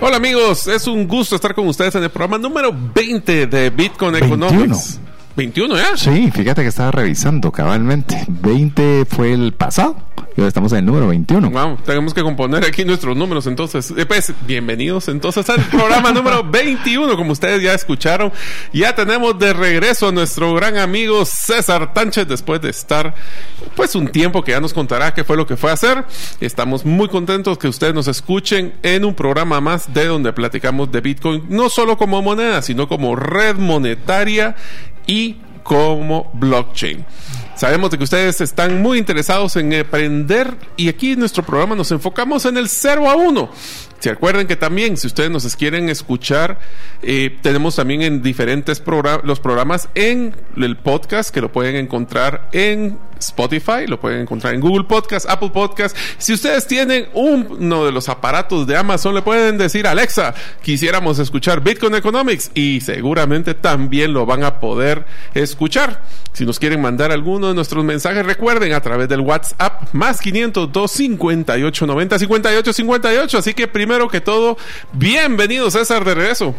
Hola amigos, es un gusto estar con ustedes en el programa número 20 de Bitcoin Economics. 21 ya. Sí, fíjate que estaba revisando cabalmente. 20 fue el pasado. Y ahora estamos en el número 21. Wow, tenemos que componer aquí nuestros números entonces. Eh, pues, bienvenidos entonces al programa número 21. Como ustedes ya escucharon, ya tenemos de regreso a nuestro gran amigo César Tánchez después de estar pues un tiempo que ya nos contará qué fue lo que fue a hacer. Estamos muy contentos que ustedes nos escuchen en un programa más de donde platicamos de Bitcoin, no solo como moneda, sino como red monetaria y como blockchain. Sabemos de que ustedes están muy interesados en aprender y aquí en nuestro programa nos enfocamos en el 0 a 1. Se acuerden que también, si ustedes nos quieren escuchar, eh, tenemos también en diferentes programas, los programas en el podcast que lo pueden encontrar en Spotify, lo pueden encontrar en Google Podcast, Apple Podcast. Si ustedes tienen uno de los aparatos de Amazon, le pueden decir, Alexa, quisiéramos escuchar Bitcoin Economics y seguramente también lo van a poder escuchar. Si nos quieren mandar alguno de nuestros mensajes, recuerden a través del WhatsApp más 502 58 90 58 58. Así que primero que todo, bienvenido César de regreso.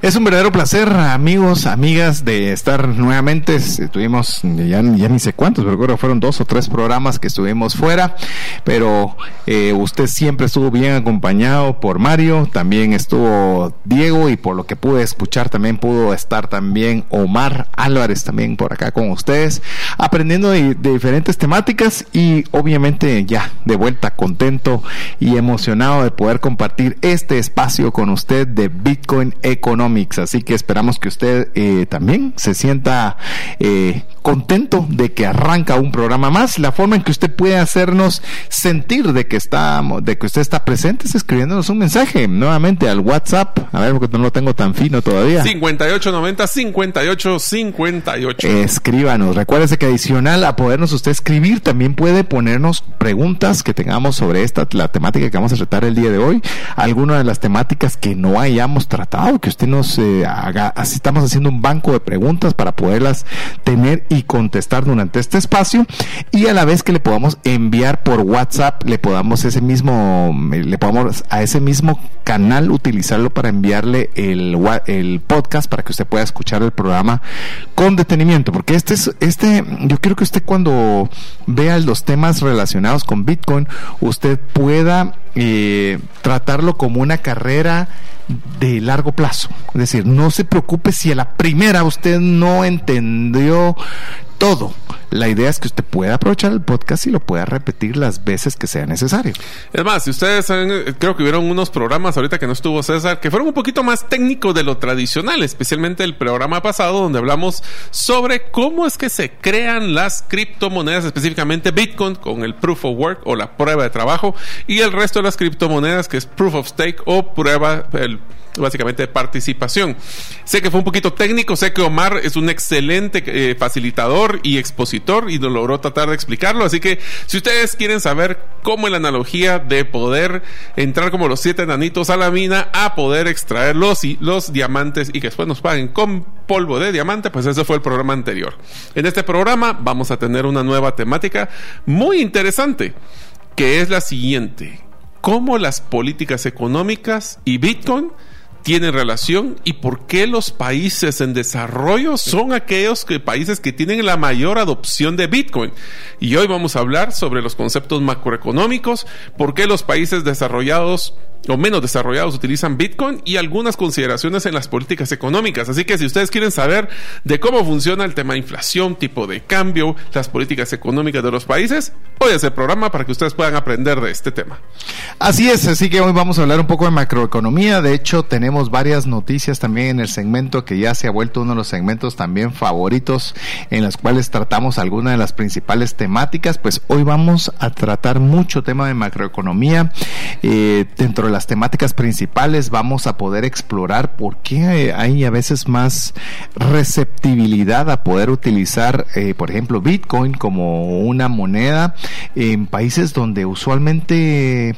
Es un verdadero placer, amigos, amigas, de estar nuevamente. Estuvimos ya, ya ni sé cuántos, pero creo que fueron dos o tres programas que estuvimos fuera. Pero eh, usted siempre estuvo bien acompañado por Mario, también estuvo Diego y por lo que pude escuchar también pudo estar también Omar Álvarez también por acá con ustedes, aprendiendo de, de diferentes temáticas y obviamente ya de vuelta contento y emocionado de poder compartir este espacio con usted de Bitcoin Economics. Así que esperamos que usted eh, también se sienta eh, contento de que arranca un programa más. La forma en que usted puede hacernos sentir de que está, de que usted está presente es escribiéndonos un mensaje nuevamente al WhatsApp. A ver, porque no lo tengo tan fino todavía. 5890 58 58. Escríbanos. Recuérdese que adicional a podernos usted escribir, también puede ponernos preguntas que tengamos sobre esta, la temática que vamos a tratar el día de hoy. Alguna de las temáticas que no hayamos tratado, que usted nos eh, haga. Así estamos haciendo un banco de preguntas para poderlas tener y contestar durante este espacio. Y a la vez que le podamos enviar por WhatsApp, le podamos ese mismo, le podamos a ese mismo canal utilizarlo para enviarle el, el podcast para que usted pueda escuchar el programa con detenimiento. Porque este es, este, yo quiero que usted cuando vea los temas relacionados con Bitcoin, usted pueda eh, tratarlo como una carrera de largo plazo. Es decir, no se preocupe si a la primera usted no entendió todo. La idea es que usted pueda aprovechar el podcast y lo pueda repetir las veces que sea necesario. Es más, si ustedes saben, creo que hubieron unos programas ahorita que no estuvo César, que fueron un poquito más técnicos de lo tradicional, especialmente el programa pasado donde hablamos sobre cómo es que se crean las criptomonedas, específicamente Bitcoin con el Proof of Work o la prueba de trabajo y el resto de las criptomonedas que es Proof of Stake o prueba, el básicamente participación. Sé que fue un poquito técnico, sé que Omar es un excelente eh, facilitador y expositor y nos logró tratar de explicarlo, así que si ustedes quieren saber cómo es la analogía de poder entrar como los siete enanitos a la mina a poder extraer los, los diamantes y que después nos paguen con polvo de diamante, pues ese fue el programa anterior. En este programa vamos a tener una nueva temática muy interesante, que es la siguiente. Cómo las políticas económicas y Bitcoin tienen relación y por qué los países en desarrollo son aquellos que, países que tienen la mayor adopción de Bitcoin. Y hoy vamos a hablar sobre los conceptos macroeconómicos, por qué los países desarrollados o menos desarrollados utilizan Bitcoin y algunas consideraciones en las políticas económicas. Así que si ustedes quieren saber de cómo funciona el tema de inflación, tipo de cambio, las políticas económicas de los países, hoy es el programa para que ustedes puedan aprender de este tema. Así es, así que hoy vamos a hablar un poco de macroeconomía. De hecho, tenemos varias noticias también en el segmento que ya se ha vuelto uno de los segmentos también favoritos en los cuales tratamos algunas de las principales temáticas. Pues hoy vamos a tratar mucho tema de macroeconomía. Eh, dentro de las temáticas principales vamos a poder explorar por qué hay a veces más receptibilidad a poder utilizar, eh, por ejemplo, Bitcoin como una moneda en países donde usualmente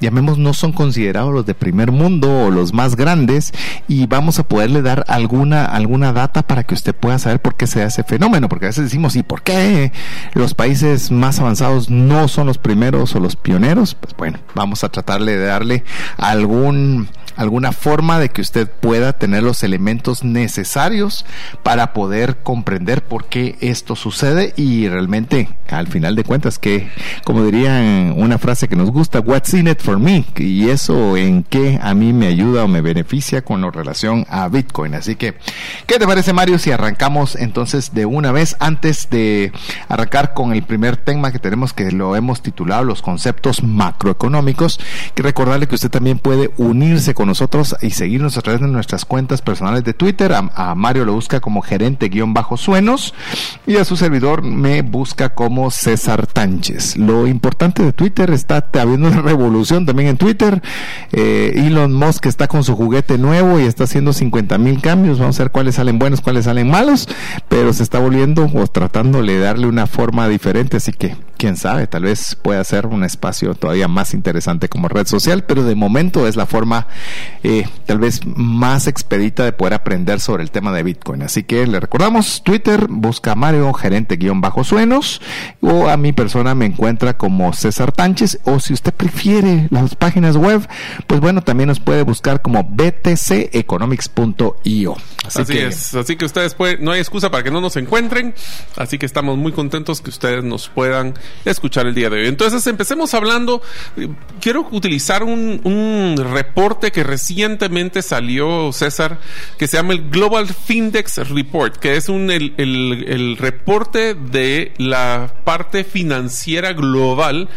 llamemos, no son considerados los de primer mundo o los más grandes y vamos a poderle dar alguna, alguna data para que usted pueda saber por qué se da ese fenómeno, porque a veces decimos, ¿y por qué los países más avanzados no son los primeros o los pioneros? Pues bueno, vamos a tratarle de darle algún alguna forma de que usted pueda tener los elementos necesarios para poder comprender por qué esto sucede y realmente al final de cuentas que como dirían una frase que nos gusta what's in it for me y eso en qué a mí me ayuda o me beneficia con la relación a Bitcoin así que ¿qué te parece Mario si arrancamos entonces de una vez antes de arrancar con el primer tema que tenemos que lo hemos titulado los conceptos macroeconómicos que recordarle que usted también puede unirse con nosotros y seguirnos a través de nuestras cuentas personales de Twitter. A, Mario lo busca como gerente guion bajo suenos y a su servidor me busca como César Tánchez. Lo importante de Twitter está habiendo una revolución también en Twitter. Eh, Elon Musk está con su juguete nuevo y está haciendo 50 mil cambios. Vamos a ver cuáles salen buenos, cuáles salen malos, pero se está volviendo o tratando de darle una forma diferente. Así que quién sabe, tal vez pueda ser un espacio todavía más interesante como red social, pero de momento es la forma eh, tal vez más expedita de poder aprender sobre el tema de Bitcoin. Así que le recordamos, Twitter, busca Mario, gerente guion bajo suenos, o a mi persona me encuentra como César Tánchez, o si usted prefiere las páginas web, pues bueno, también nos puede buscar como btceconomics.io. Así, que, es, así que ustedes pueden, no hay excusa para que no nos encuentren, así que estamos muy contentos que ustedes nos puedan escuchar el día de hoy. Entonces empecemos hablando, quiero utilizar un, reporte que recientemente salió, César, que se llama el Global Findex Report, que es un, el reporte de la parte financiera global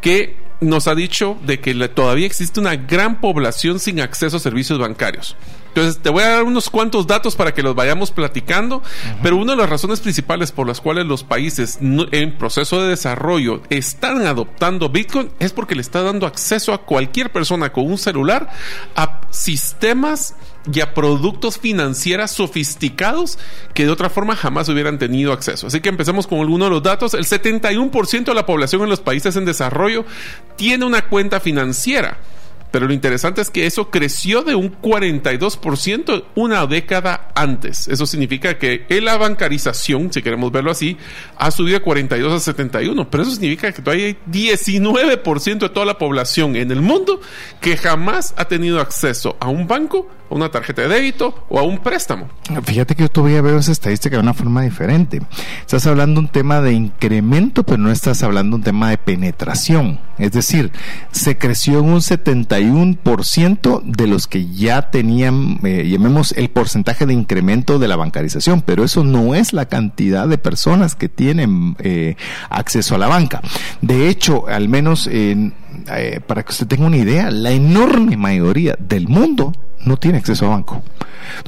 que nos ha dicho de que todavía existe una gran población sin acceso a servicios bancarios. Entonces, te voy a dar unos cuantos datos para que los vayamos platicando, pero una de las razones principales por las cuales los países en proceso de desarrollo están adoptando Bitcoin es porque le está dando acceso a cualquier persona con un celular a sistemas y a productos financieros sofisticados que de otra forma jamás hubieran tenido acceso. Así que empecemos con algunos de los datos. El 71% de la población en los países en desarrollo tiene una cuenta financiera. Pero lo interesante es que eso creció de un 42% una década antes. Eso significa que la bancarización, si queremos verlo así, ha subido de 42 a 71. Pero eso significa que todavía hay 19% de toda la población en el mundo que jamás ha tenido acceso a un banco una tarjeta de débito o a un préstamo. Fíjate que yo todavía veo esa estadística de una forma diferente. Estás hablando un tema de incremento, pero no estás hablando un tema de penetración. Es decir, se creció en un 71% de los que ya tenían, eh, llamemos el porcentaje de incremento de la bancarización, pero eso no es la cantidad de personas que tienen eh, acceso a la banca. De hecho, al menos eh, para que usted tenga una idea, la enorme mayoría del mundo no tiene acceso a banco.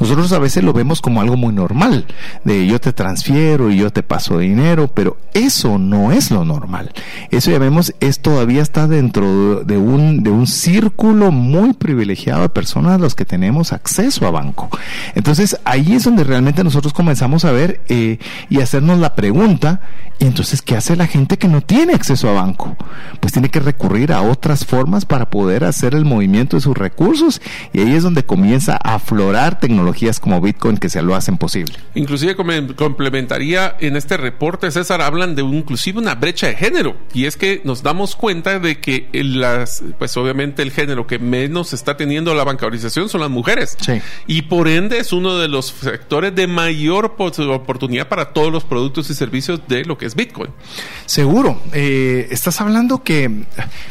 Nosotros a veces lo vemos como algo muy normal, de yo te transfiero y yo te paso dinero, pero eso no es lo normal. Eso ya vemos, es todavía está dentro de un, de un círculo muy privilegiado de personas a los que tenemos acceso a banco. Entonces ahí es donde realmente nosotros comenzamos a ver eh, y hacernos la pregunta, ¿y entonces qué hace la gente que no tiene acceso a banco? Pues tiene que recurrir a otras formas para poder hacer el movimiento de sus recursos y ahí es donde comienza a aflorar tecnologías como Bitcoin que se lo hacen posible. Inclusive complementaría en este reporte, César, hablan de inclusive una brecha de género y es que nos damos cuenta de que las, pues obviamente el género que menos está teniendo la bancarización son las mujeres y por ende es uno de los sectores de mayor oportunidad para todos los productos y servicios de lo que es Bitcoin. Seguro, eh, estás hablando que,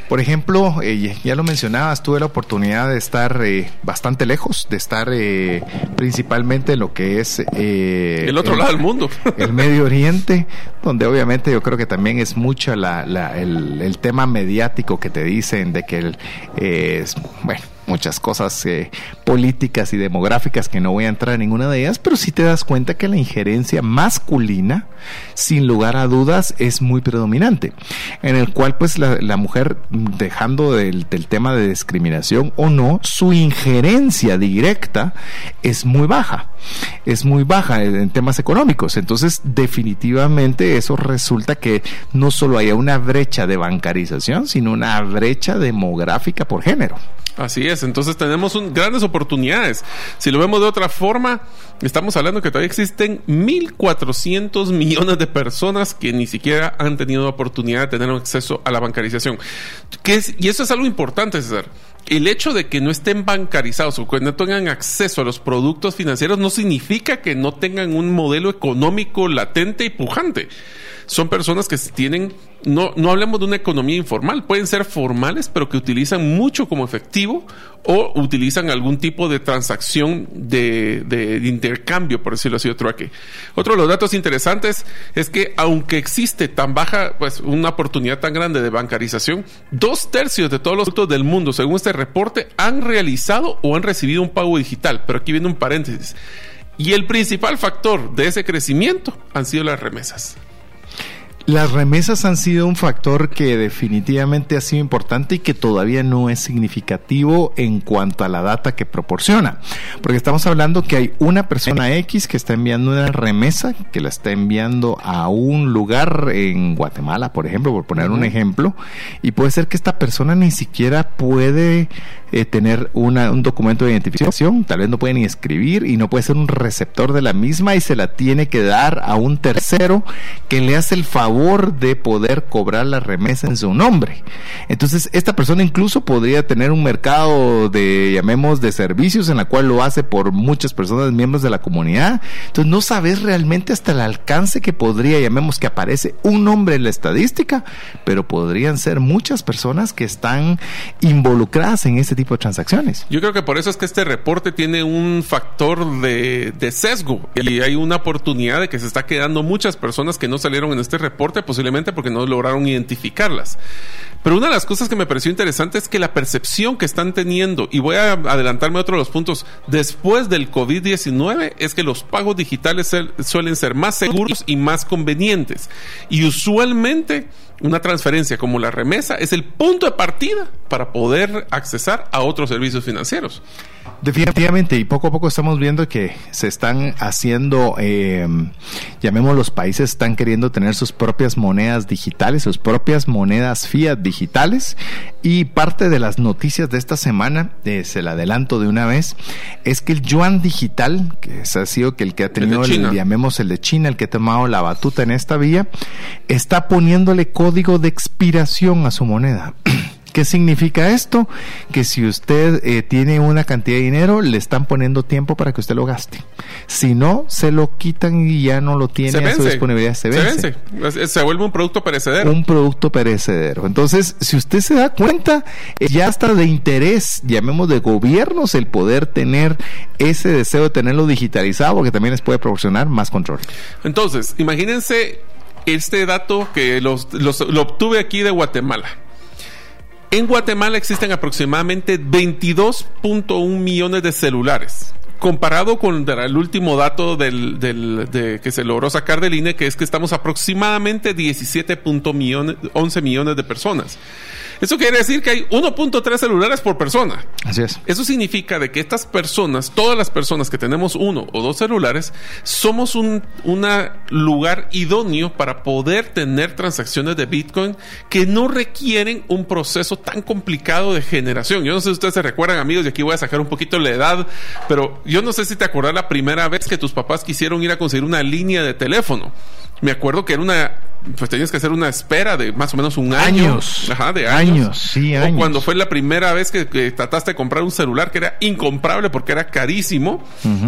por ejemplo, eh, ya lo mencionabas, tuve la oportunidad de estar eh, bastante lejos de estar eh, principalmente en lo que es eh, el otro lado del mundo, el Medio Oriente, donde obviamente yo creo que también es mucho la, el, tema mediático que te dicen de que el, bueno muchas cosas eh, políticas y demográficas que no voy a entrar en ninguna de ellas, pero sí te das cuenta que la injerencia masculina, sin lugar a dudas, es muy predominante, en el cual pues la, mujer, dejando del, tema de discriminación o no, su injerencia directa es muy baja, es muy baja en temas económicos, entonces definitivamente eso resulta que no solo haya una brecha de bancarización, sino una brecha demográfica por género. Así es, entonces tenemos grandes oportunidades. Si lo vemos de otra forma, estamos hablando que todavía existen 1.400 millones de personas que ni siquiera han tenido oportunidad de tener acceso a la bancarización. y eso es algo importante, César el hecho de que no estén bancarizados o que no tengan acceso a los productos financieros no significa que no tengan un modelo económico latente y pujante son personas que tienen, no, no hablemos de una economía informal, pueden ser formales, pero que utilizan mucho como efectivo o utilizan algún tipo de transacción de, de, intercambio, por decirlo así, otro aquí. Otro de los datos interesantes es que aunque existe tan baja, pues una oportunidad tan grande de bancarización, dos tercios de todos los productos del mundo, según este reporte, han realizado o han recibido un pago digital. Pero aquí viene un paréntesis. Y el principal factor de ese crecimiento han sido las remesas. Las remesas han sido un factor que definitivamente ha sido importante y que todavía no es significativo en cuanto a la data que proporciona. Porque estamos hablando que hay una persona X que está enviando una remesa, que la está enviando a un lugar en Guatemala, por ejemplo, por poner un ejemplo, y puede ser que esta persona ni siquiera puede eh, tener una, un documento de identificación, tal vez no puede ni escribir y no puede ser un receptor de la misma y se la tiene que dar a un tercero que le hace el favor de poder cobrar la remesa en su nombre. Entonces, esta persona incluso podría tener un mercado de, llamemos, de servicios en la cual lo hace por muchas personas, miembros de la comunidad. Entonces, no sabes realmente hasta el alcance que podría, llamemos, que aparece un nombre en la estadística, pero podrían ser muchas personas que están involucradas en este tipo de transacciones. Yo creo que por eso es que este reporte tiene un factor de, de sesgo y hay una oportunidad de que se está quedando muchas personas que no salieron en este reporte posiblemente porque no lograron identificarlas. Pero una de las cosas que me pareció interesante es que la percepción que están teniendo, y voy a adelantarme a otro de los puntos, después del COVID-19 es que los pagos digitales suelen ser más seguros y más convenientes. Y usualmente una transferencia como la remesa es el punto de partida para poder accesar a otros servicios financieros. Definitivamente, y poco a poco estamos viendo que se están haciendo, eh, llamemos los países, están queriendo tener sus propias monedas digitales, sus propias monedas fiat digitales. Y parte de las noticias de esta semana, eh, se la adelanto de una vez, es que el yuan digital, que ha sido que el que ha tenido, el, llamemos el de China, el que ha tomado la batuta en esta vía, está poniéndole código de expiración a su moneda. ¿Qué significa esto? Que si usted eh, tiene una cantidad de dinero, le están poniendo tiempo para que usted lo gaste. Si no, se lo quitan y ya no lo tiene a su disponibilidad. Se vence. Se vuelve un producto perecedero. Un producto perecedero. Entonces, si usted se da cuenta, eh, ya está de interés, llamemos de gobiernos, el poder tener ese deseo de tenerlo digitalizado, porque también les puede proporcionar más control. Entonces, imagínense este dato que lo obtuve aquí de Guatemala. En Guatemala existen aproximadamente 22.1 millones de celulares. Comparado con el último dato del, de, que se logró sacar del INE, que es que estamos aproximadamente 17.11 millones, millones de personas. Eso quiere decir que hay 1.3 celulares por persona. Así es. Eso significa de que estas personas, todas las personas que tenemos uno o dos celulares, somos un lugar idóneo para poder tener transacciones de Bitcoin que no requieren un proceso tan complicado de generación. Yo no sé si ustedes se recuerdan, amigos, y aquí voy a sacar un poquito la edad, pero yo no sé si te acuerdas la primera vez que tus papás quisieron ir a conseguir una línea de teléfono. Me acuerdo que era una pues tenías que hacer una espera de más o menos un año. Años. Ajá, de años. sí, años. O cuando fue la primera vez que, trataste de comprar un celular que era incomparable porque era carísimo.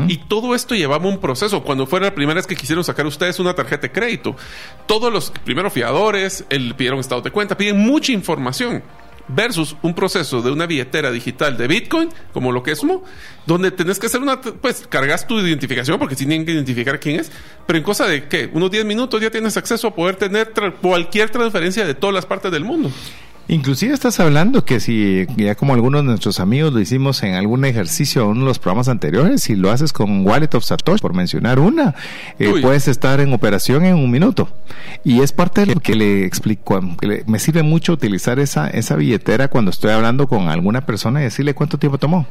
Y todo esto llevaba un proceso. Cuando fue la primera vez que quisieron sacar ustedes una tarjeta de crédito, todos los primeros fiadores, el, pidieron estado de cuenta, piden mucha información versus un proceso de una billetera digital de Bitcoin, como lo que es Mo, donde tenés que hacer una, pues cargas tu identificación porque tienen que identificar quién es, pero en cosa de que unos 10 minutos ya tienes acceso a poder tener cualquier transferencia de todas las partes del mundo. Inclusive estás hablando que si ya como algunos de nuestros amigos lo hicimos en algún ejercicio en uno de los programas anteriores, si lo haces con Wallet of Satoshi, por mencionar una, eh, puedes estar en operación en un minuto. Y es parte de lo que le explico, que me sirve mucho utilizar esa, esa billetera cuando estoy hablando con alguna persona y decirle cuánto tiempo tomó,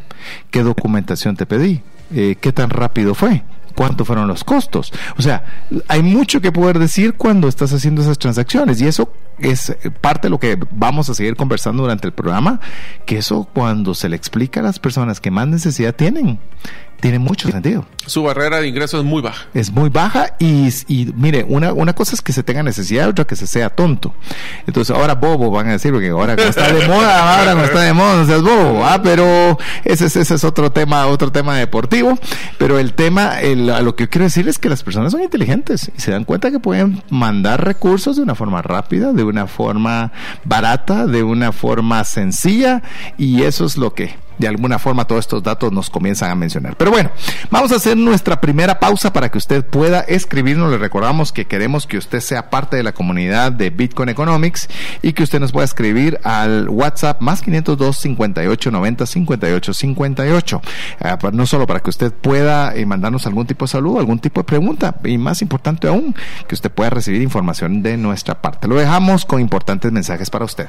qué documentación te pedí, eh, qué tan rápido fue cuánto fueron los costos. O sea, hay mucho que poder decir cuando estás haciendo esas transacciones y eso es parte de lo que vamos a seguir conversando durante el programa, que eso cuando se le explica a las personas que más necesidad tienen, tiene mucho sentido. Su barrera de ingreso es muy baja. Es muy baja y, y mire, una, una cosa es que se tenga necesidad, otra que se sea tonto. Entonces ahora bobo van a decir, porque ahora no está de moda, ahora no está de moda, no seas bobo, ah, pero ese, ese es otro tema, otro tema deportivo. Pero el tema, el, lo que quiero decir es que las personas son inteligentes y se dan cuenta que pueden mandar recursos de una forma rápida, de una forma barata, de una forma sencilla y eso es lo que de alguna forma todos estos datos nos comienzan a mencionar. Pero bueno, vamos a hacer nuestra primera pausa para que usted pueda escribirnos. Le recordamos que queremos que usted sea parte de la comunidad de Bitcoin Economics y que usted nos pueda escribir al WhatsApp más 502 58 90 58 58. no solo para que usted pueda eh, mandarnos algún tipo de saludo, algún tipo de pregunta y más importante aún, que usted pueda recibir información de nuestra parte. Lo dejamos con importantes mensajes para usted.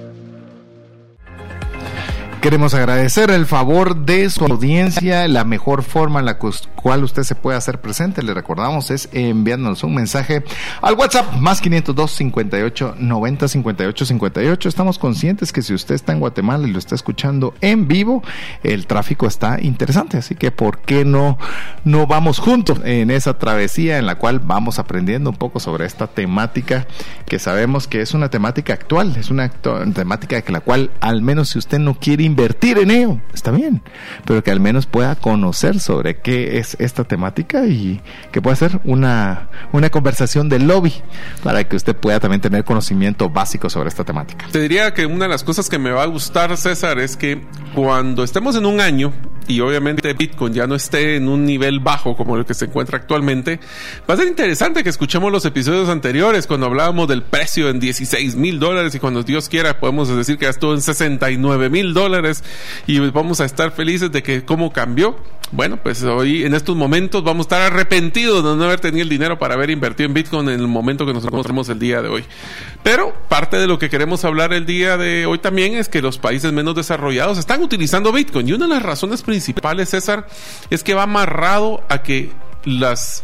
Queremos agradecer el favor de su audiencia. La mejor forma en la cual usted se puede hacer presente, le recordamos, es enviándonos un mensaje al WhatsApp más 502 58 90 58 58. Estamos conscientes que si usted está en Guatemala y lo está escuchando en vivo, el tráfico está interesante. Así que, ¿por qué no, no vamos juntos en esa travesía en la cual vamos aprendiendo un poco sobre esta temática que sabemos que es una temática actual, es una temática que la cual, al menos si usted no quiere invertir en ello, está bien, pero que al menos pueda conocer sobre qué es esta temática y que pueda ser una, una conversación de lobby para que usted pueda también tener conocimiento básico sobre esta temática. Te diría que una de las cosas que me va a gustar, César, es que cuando estemos en un año y obviamente Bitcoin ya no esté en un nivel bajo como el que se encuentra actualmente, va a ser interesante que escuchemos los episodios anteriores cuando hablábamos del precio en 16 mil dólares y cuando Dios quiera podemos decir que ya estuvo en 69 mil dólares y vamos a estar felices de que cómo cambió. Bueno, pues hoy en estos momentos vamos a estar arrepentidos de no haber tenido el dinero para haber invertido en Bitcoin en el momento que nos encontramos el día de hoy. Pero parte de lo que queremos hablar el día de hoy también es que los países menos desarrollados están utilizando Bitcoin y una de las razones principales, César, es que va amarrado a que las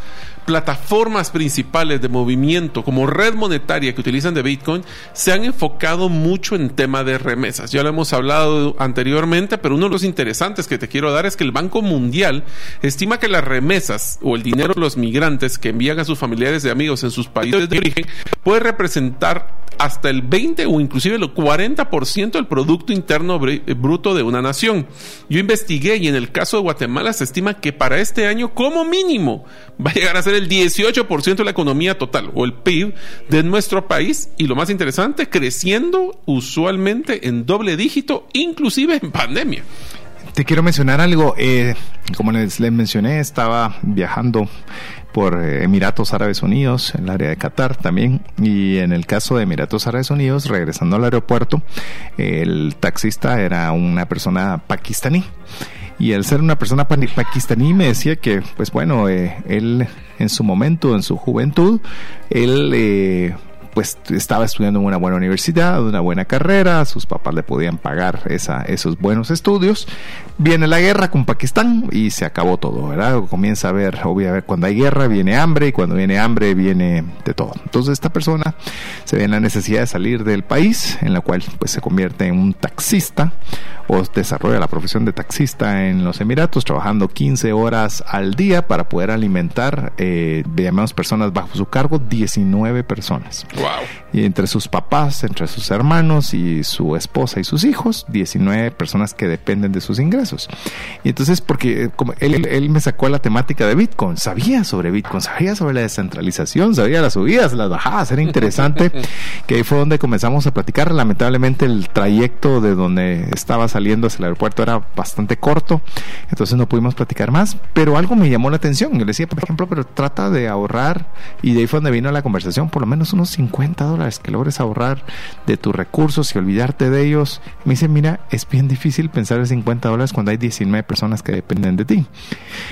plataformas principales de movimiento como red monetaria que utilizan de Bitcoin se han enfocado mucho en tema de remesas. Ya lo hemos hablado anteriormente, pero uno de los interesantes que te quiero dar es que el Banco Mundial estima que las remesas o el dinero de los migrantes que envían a sus familiares y amigos en sus países de origen puede representar hasta el 20 o inclusive el 40% del Producto Interno Bruto de una nación. Yo investigué y en el caso de Guatemala se estima que para este año como mínimo va a llegar a ser el 18% de la economía total o el PIB de nuestro país y lo más interesante, creciendo usualmente en doble dígito, inclusive en pandemia. Te quiero mencionar algo, eh, como les, mencioné, estaba viajando por eh, Emiratos Árabes Unidos, en el área de Qatar también. Y en el caso de Emiratos Árabes Unidos, regresando al aeropuerto, el taxista era una persona pakistaní. Y al ser una persona pakistaní me decía que, pues bueno, eh, él en su momento, en su juventud, él... Eh, pues estaba estudiando en una buena universidad, una buena carrera, sus papás le podían pagar esa, esos buenos estudios. Viene la guerra con Pakistán y se acabó todo, ¿verdad? Comienza a ver, obviamente, cuando hay guerra viene hambre y cuando viene hambre viene de todo. Entonces esta persona se ve en la necesidad de salir del país, en la cual pues se convierte en un taxista o desarrolla la profesión de taxista en los Emiratos, trabajando 15 horas al día para poder alimentar, eh, llamamos personas bajo su cargo, 19 personas. Wow. Y entre sus papás, entre sus hermanos y su esposa y sus hijos, 19 personas que dependen de sus ingresos. Y entonces, porque eh, como él, él me sacó la temática de Bitcoin, sabía sobre Bitcoin, sabía sobre la descentralización, sabía las subidas, las bajadas, era interesante, que ahí fue donde comenzamos a platicar. Lamentablemente el trayecto de donde estaba saliendo hacia el aeropuerto era bastante corto, entonces no pudimos platicar más, pero algo me llamó la atención. Yo le decía, por ejemplo, pero trata de ahorrar, y de ahí fue donde vino la conversación, por lo menos unos 50 dólares que logres ahorrar de tus recursos y olvidarte de ellos. Me dice, mira, es bien difícil pensar en 50 dólares cuando hay 19 personas que dependen de ti.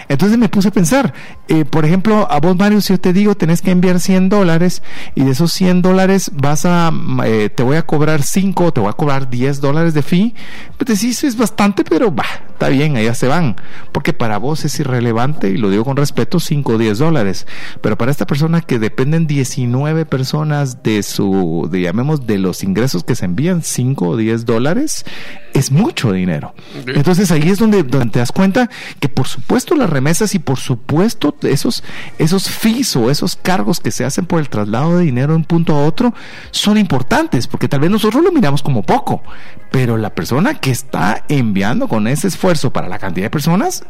Entonces me puse a pensar, eh, por ejemplo, a vos, Mario, si yo te digo, tenés que enviar 100 dólares y de esos 100 dólares vas a, eh, te voy a cobrar 5 o te voy a cobrar 10 dólares de fee, pues decís, es bastante, pero bah, está bien, allá se van. Porque para vos es irrelevante, y lo digo con respeto, 5 o 10 dólares. Pero para esta persona que dependen 19 personas de su, de, llamemos, de los ingresos que se envían, 5 o 10 dólares, es mucho dinero. Entonces ahí es donde, donde te das cuenta que por supuesto las remesas y por supuesto esos, esos fees o esos cargos que se hacen por el traslado de dinero de un punto a otro son importantes, porque tal vez nosotros lo miramos como poco, pero la persona que está enviando con ese esfuerzo para la cantidad de personas,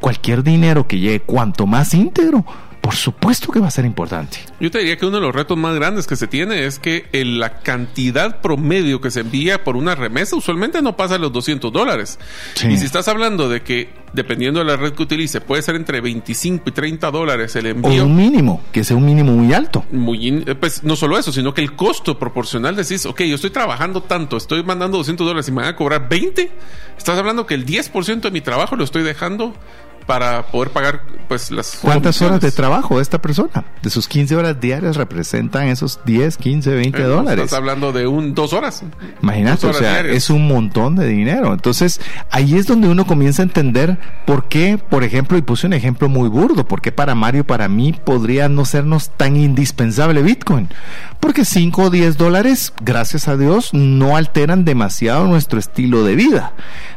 cualquier dinero que llegue, cuanto más íntegro, por supuesto que va a ser importante. Yo te diría que uno de los retos más grandes que se tiene es que la cantidad promedio que se envía por una remesa usualmente no pasa los 200 dólares. Sí. Y si estás hablando de que dependiendo de la red que utilice, puede ser entre 25 y 30 dólares el envío. O un mínimo, que sea un mínimo muy alto. Muy, pues no solo eso, sino que el costo proporcional decís, ok, yo estoy trabajando tanto, estoy mandando 200 dólares y me van a cobrar 20, estás hablando que el 10% de mi trabajo lo estoy dejando para poder pagar pues las ¿Cuántas horas de trabajo esta persona? De sus 15 horas diarias representan esos 10, 15, 20 Eh, dólares. Estás hablando de un dos horas. Imagínate, Dos o sea, diarias. es un montón de dinero. Entonces, ahí es donde uno comienza a entender por qué, por ejemplo, y puse un ejemplo muy burdo, por qué para Mario, para mí, podría no sernos tan indispensable Bitcoin. Porque 5 o 10 dólares, gracias a Dios, no alteran demasiado nuestro estilo de vida.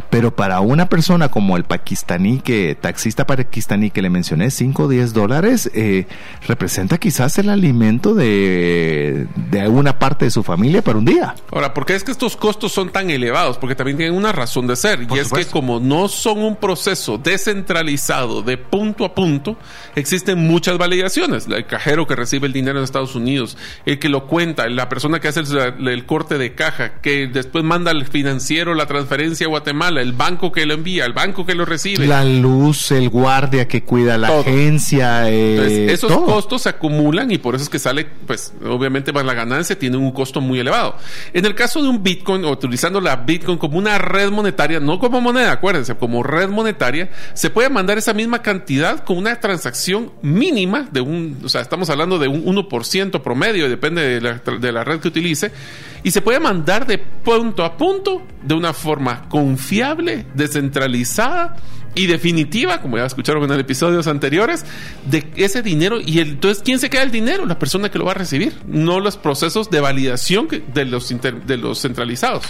Pero para una persona como el pakistaní, que taxista pakistaní que le mencioné, 5 o 10 dólares, eh, representa quizás el alimento de, de alguna parte de su familia para un día. Ahora, ¿por qué es que estos costos son tan elevados? Porque también tienen una razón de ser. Por y es que como no son un proceso descentralizado de punto a punto, existen muchas validaciones. El cajero que recibe el dinero en Estados Unidos, el que lo cuenta, la persona que hace el, el corte de caja, que después manda al financiero la transferencia a Guatemala, el banco que lo envía, el banco que lo recibe. La luz, el guardia que cuida la Todo. agencia, eh, Entonces, esos todo. costos se acumulan y por eso es que sale, pues, obviamente más la ganancia tiene un costo muy elevado. En el caso de un Bitcoin, utilizando la Bitcoin como una red monetaria, no como moneda, acuérdense, como red monetaria, se puede mandar esa misma cantidad con una transacción mínima de un, o sea, estamos hablando de un 1% promedio, depende de la, de la red que utilice, y se puede mandar de punto a punto de una forma confiable, descentralizada y definitiva, como ya escucharon en episodios anteriores, de ese dinero. Y el- entonces, ¿quién se queda el dinero? La persona que lo va a recibir, no los procesos de validación de los, de los centralizados.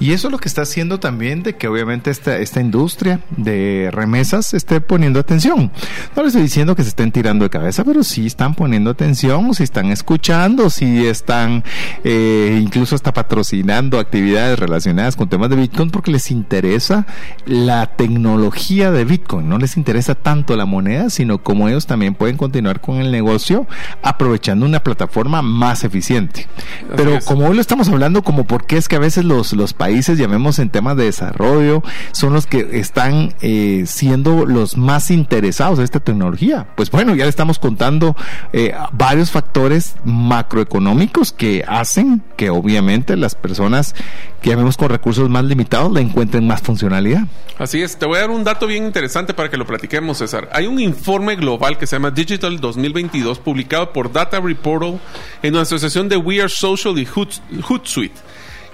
Y eso es lo que está haciendo también de que obviamente esta, esta industria de remesas esté poniendo atención. No les estoy diciendo que se estén tirando de cabeza, pero sí están poniendo atención, si están escuchando, si están eh, incluso hasta patrocinando actividades relacionadas con temas de Bitcoin porque les interesa la tecnología de Bitcoin. No les interesa tanto la moneda, sino cómo ellos también pueden continuar con el negocio aprovechando una plataforma más eficiente. Pero como hoy lo estamos hablando, como por qué es que a veces los, los países, llamemos en temas de desarrollo, son los que están eh, siendo los más interesados en esta tecnología. Pues bueno, ya le estamos contando eh, varios factores macroeconómicos que hacen que obviamente las personas que llamemos con recursos más limitados le encuentren más funcionalidad. Así es, te voy a dar un dato bien interesante para que lo platiquemos, César. Hay un informe global que se llama Digital 2022, publicado por Data Reportal en una asociación de We Are Social y Hootsuite.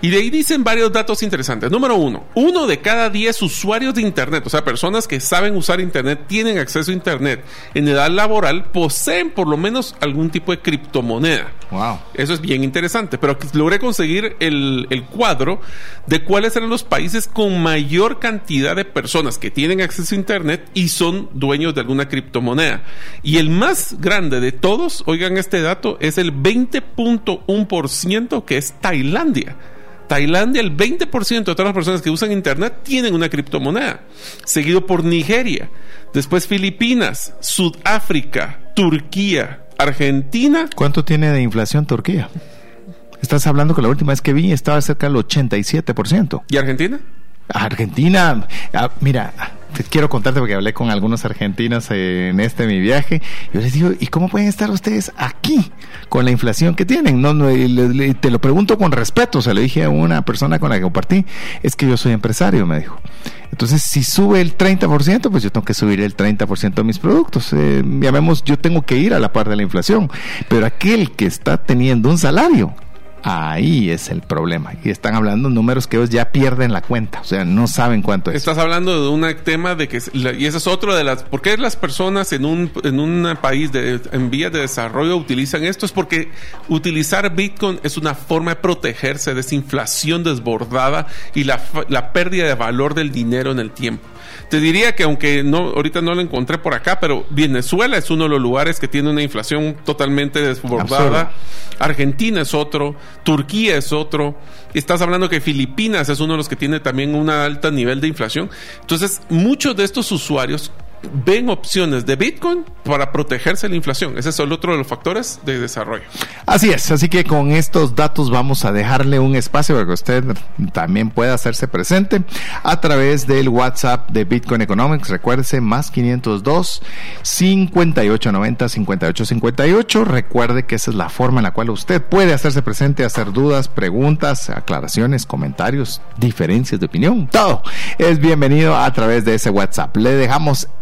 Y de ahí dicen varios datos interesantes. Número uno, uno de cada diez usuarios de Internet, o sea, personas que saben usar Internet, tienen acceso a Internet en edad laboral, poseen por lo menos algún tipo de criptomoneda. Wow. Eso es bien interesante. Pero logré conseguir el, el cuadro de cuáles eran los países con mayor cantidad de personas que tienen acceso a Internet y son dueños de alguna criptomoneda. Y el más grande de todos, oigan este dato, es el 20.1% que es Tailandia. Tailandia, el 20% de todas las personas que usan Internet tienen una criptomoneda, seguido por Nigeria, después Filipinas, Sudáfrica, Turquía, Argentina. ¿Cuánto tiene de inflación Turquía? Estás hablando que la última vez que vi estaba cerca del 87%. ¿Y Argentina? Argentina, ah, mira, quiero contarte porque hablé con algunos argentinos en este mi viaje. Yo les digo, ¿y cómo pueden estar ustedes aquí con la inflación que tienen? No, no y te lo pregunto con respeto. Se lo dije a una persona con la que compartí. Es que yo soy empresario, me dijo. Entonces, si sube el 30%, pues yo tengo que subir el 30% de mis productos. Eh, llamemos, yo tengo que ir a la par de la inflación. Pero aquel que está teniendo un salario Ahí es el problema. Y están hablando números que ellos ya pierden la cuenta. O sea, no saben cuánto es. Estás hablando de un tema de que... Y ese es otro de las... ¿Por qué las personas en un, en un país de, en vías de desarrollo utilizan esto? Es porque utilizar Bitcoin es una forma de protegerse de esa inflación desbordada y la, la pérdida de valor del dinero en el tiempo. Te diría que aunque no ahorita no lo encontré por acá, pero Venezuela es uno de los lugares que tiene una inflación totalmente desbordada. Argentina es otro, Turquía es otro. Estás hablando que Filipinas es uno de los que tiene también un alto nivel de inflación. Entonces, muchos de estos usuarios ven opciones de Bitcoin para protegerse de la inflación. Ese es el otro de los factores de desarrollo. Así es, así que con estos datos vamos a dejarle un espacio para que usted también pueda hacerse presente a través del WhatsApp de Bitcoin Economics. Recuérdese, más 502 5890 5858. Recuerde que esa es la forma en la cual usted puede hacerse presente, hacer dudas, preguntas, aclaraciones, comentarios, diferencias de opinión. Todo es bienvenido a través de ese WhatsApp. Le dejamos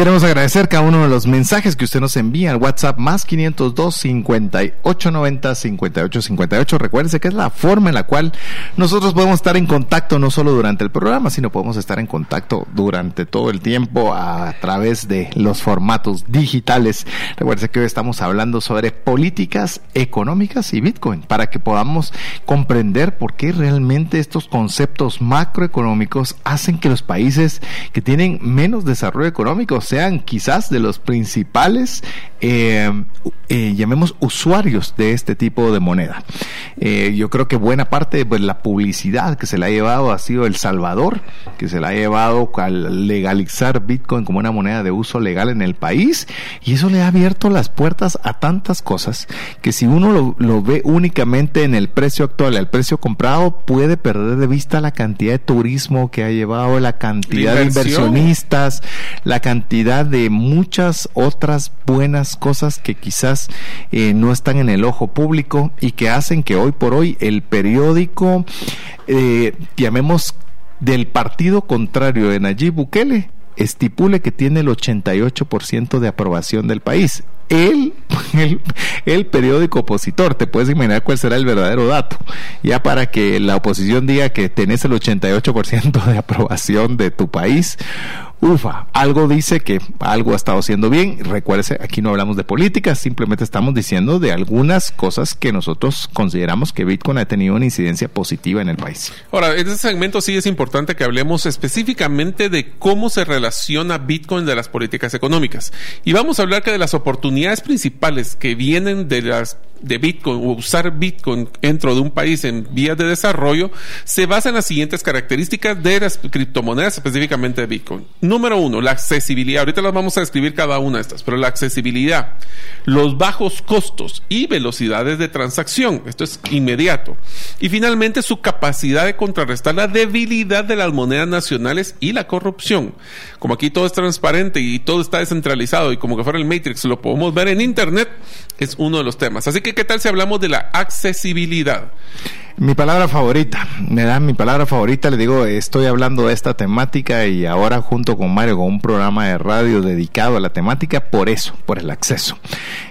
Queremos agradecer cada uno de los mensajes que usted nos envía al WhatsApp más 502 5890 5858. Recuérdese que es la forma en la cual nosotros podemos estar en contacto no solo durante el programa, sino podemos estar en contacto durante todo el tiempo a través de los formatos digitales. Recuérdese que hoy estamos hablando sobre políticas económicas y Bitcoin para que podamos comprender por qué realmente estos conceptos macroeconómicos hacen que los países que tienen menos desarrollo económico sean quizás de los principales, eh, eh, llamemos, usuarios de este tipo de moneda. Eh, yo creo que buena parte de pues, la publicidad que se le ha llevado ha sido El Salvador, que se le ha llevado al legalizar Bitcoin como una moneda de uso legal en el país, y eso le ha abierto las puertas a tantas cosas que si uno lo, lo ve únicamente en el precio actual, el precio comprado, puede perder de vista la cantidad de turismo que ha llevado, la cantidad de inversionistas, la cantidad de muchas otras buenas cosas que quizás eh, no están en el ojo público y que hacen que hoy por hoy el periódico, eh, llamemos del partido contrario de Nayib Bukele, estipule que tiene el 88% de aprobación del país. El, el, el, periódico opositor, te puedes imaginar cuál será el verdadero dato, ya para que la oposición diga que tenés el 88% de aprobación de tu país ufa, algo dice que algo ha estado haciendo bien. Recuérdese, aquí no hablamos de política, simplemente estamos diciendo de algunas cosas que nosotros consideramos que Bitcoin ha tenido una incidencia positiva en el país. Ahora, en este segmento sí es importante que hablemos específicamente de cómo se relaciona Bitcoin de las políticas económicas. Y vamos a hablar que de las oportunidades principales que vienen de las de Bitcoin o usar Bitcoin dentro de un país en vías de desarrollo se basa en las siguientes características de las criptomonedas, específicamente de Bitcoin. Número uno, la accesibilidad. Ahorita las vamos a describir cada una de estas, pero la accesibilidad, los bajos costos y velocidades de transacción. Esto es inmediato. Y finalmente, su capacidad de contrarrestar la debilidad de las monedas nacionales y la corrupción. Como aquí todo es transparente y todo está descentralizado y como que fuera el Matrix, lo podemos ver en Internet, es uno de los temas. Así que, ¿qué tal si hablamos de la accesibilidad? Mi palabra favorita, me da mi palabra favorita, le digo, estoy hablando de esta temática y ahora junto con Mario con un programa de radio dedicado a la temática por eso, por el acceso.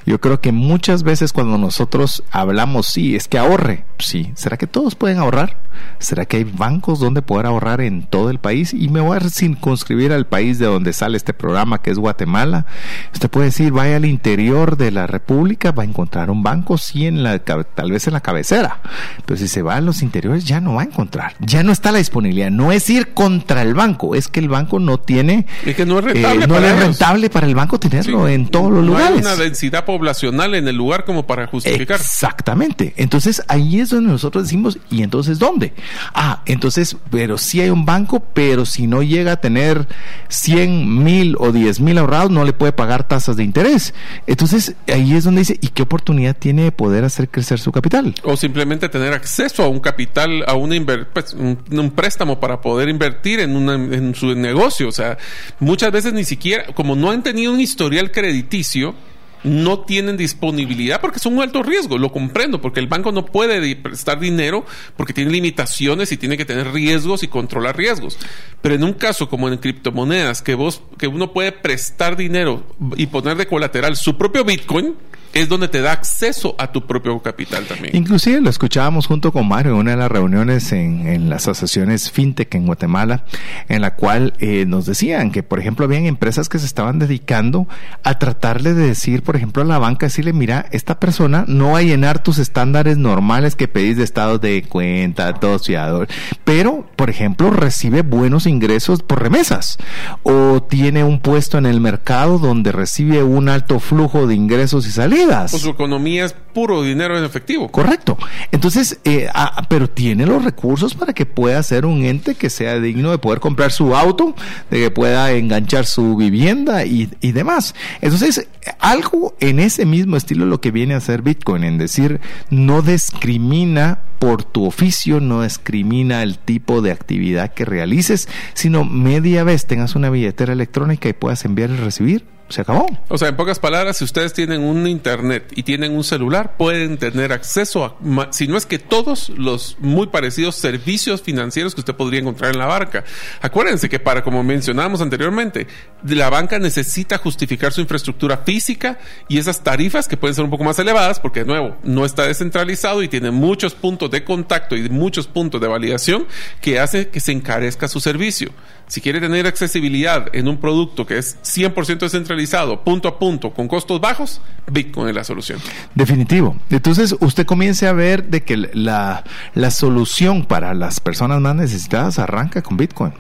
Yo creo que muchas veces cuando nosotros hablamos, sí, es que ahorre, sí, ¿será que todos pueden ahorrar? ¿Será que hay bancos donde poder ahorrar en todo el país? Y me voy a circunscribir al país de donde sale este programa, que es Guatemala. Usted puede decir, vaya al interior de la República, va a encontrar un banco, sí, en la, tal vez en la cabecera. Pero si se va a los interiores, ya no va a encontrar. Ya no está la disponibilidad. No es ir contra el banco, es que el banco no tiene. Es que no es rentable. Eh, no es rentable para el banco tenerlo en todos los lugares. No hay una densidad poblacional en el lugar como para justificar. Exactamente. Entonces ahí es donde nosotros decimos, ¿y entonces dónde? Ah, entonces, pero sí hay un banco, pero si no llega a tener 100 mil o 10 mil ahorrados, no le puede pagar tasas de interés. Entonces ahí es donde ¿y qué oportunidad tiene de poder hacer crecer su capital? O simplemente tener acceso a un capital, a una pues, un, préstamo para poder invertir en, en su negocio. O sea, muchas veces ni siquiera, como no han tenido un historial crediticio, no tienen disponibilidad porque son un alto riesgo, lo comprendo, porque el banco no puede prestar dinero porque tiene limitaciones y tiene que tener riesgos y controlar riesgos. Pero en un caso como en criptomonedas, que vos, que uno puede prestar dinero y poner de colateral su propio Bitcoin, es donde te da acceso a tu propio capital también. Inclusive lo escuchábamos junto con Mario en una de las reuniones en, las asociaciones FinTech en Guatemala, en la cual eh, nos decían que, por ejemplo, habían empresas que se estaban dedicando a tratarle de decir, por ejemplo, a la banca, decirle, mira, esta persona no va a llenar tus estándares normales que pedís de estados de cuenta, todo fiador, pero, por ejemplo, recibe buenos ingresos por remesas o tiene un puesto en el mercado donde recibe un alto flujo de ingresos y salidas pues su economía es puro dinero en efectivo. Correcto. Entonces, eh, ah, pero tiene los recursos para que pueda ser un ente que sea digno de poder comprar su auto, de que pueda enganchar su vivienda y, y demás. Entonces, algo en ese mismo estilo lo que viene a hacer Bitcoin, en decir, no discrimina por tu oficio, no discrimina el tipo de actividad que realices, sino media vez tengas una billetera electrónica y puedas enviar y recibir se acabó. O sea, en pocas palabras, si ustedes tienen un internet y tienen un celular, pueden tener acceso a, si no es que todos los muy parecidos servicios financieros que usted podría encontrar en la banca. Acuérdense que para, como mencionábamos anteriormente, la banca necesita justificar su infraestructura física y esas tarifas que pueden ser un poco más elevadas, porque de nuevo, no está descentralizado y tiene muchos puntos de contacto y muchos puntos de validación que hace que se encarezca su servicio. Si quiere tener accesibilidad en un producto que es 100% descentralizado, punto a punto, con costos bajos, Bitcoin es la solución. Definitivo. Entonces, usted comience a ver de que la, la solución para las personas más necesitadas arranca con Bitcoin.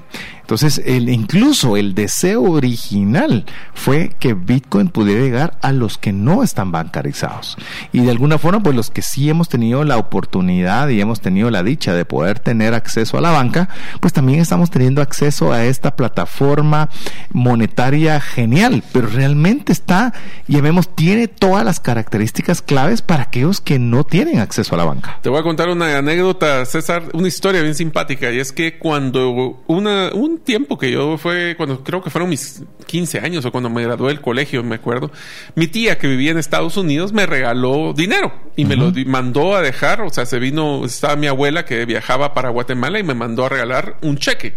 Entonces, el, incluso el deseo original fue que Bitcoin pudiera llegar a los que no están bancarizados. Y de alguna forma, pues los que sí hemos tenido la oportunidad y hemos tenido la dicha de poder tener acceso a la banca, pues también estamos teniendo acceso a esta plataforma monetaria genial, pero realmente está, y vemos, tiene todas las características claves para aquellos que no tienen acceso a la banca. Te voy a contar una anécdota, César, una historia bien simpática, y es que cuando una, un tiempo que yo fue, cuando creo que fueron mis 15 años o cuando me gradué del colegio, me acuerdo, mi tía que vivía en Estados Unidos me regaló dinero y me lo mandó a dejar, o sea, se vino, estaba mi abuela que viajaba para Guatemala y me mandó a regalar un cheque.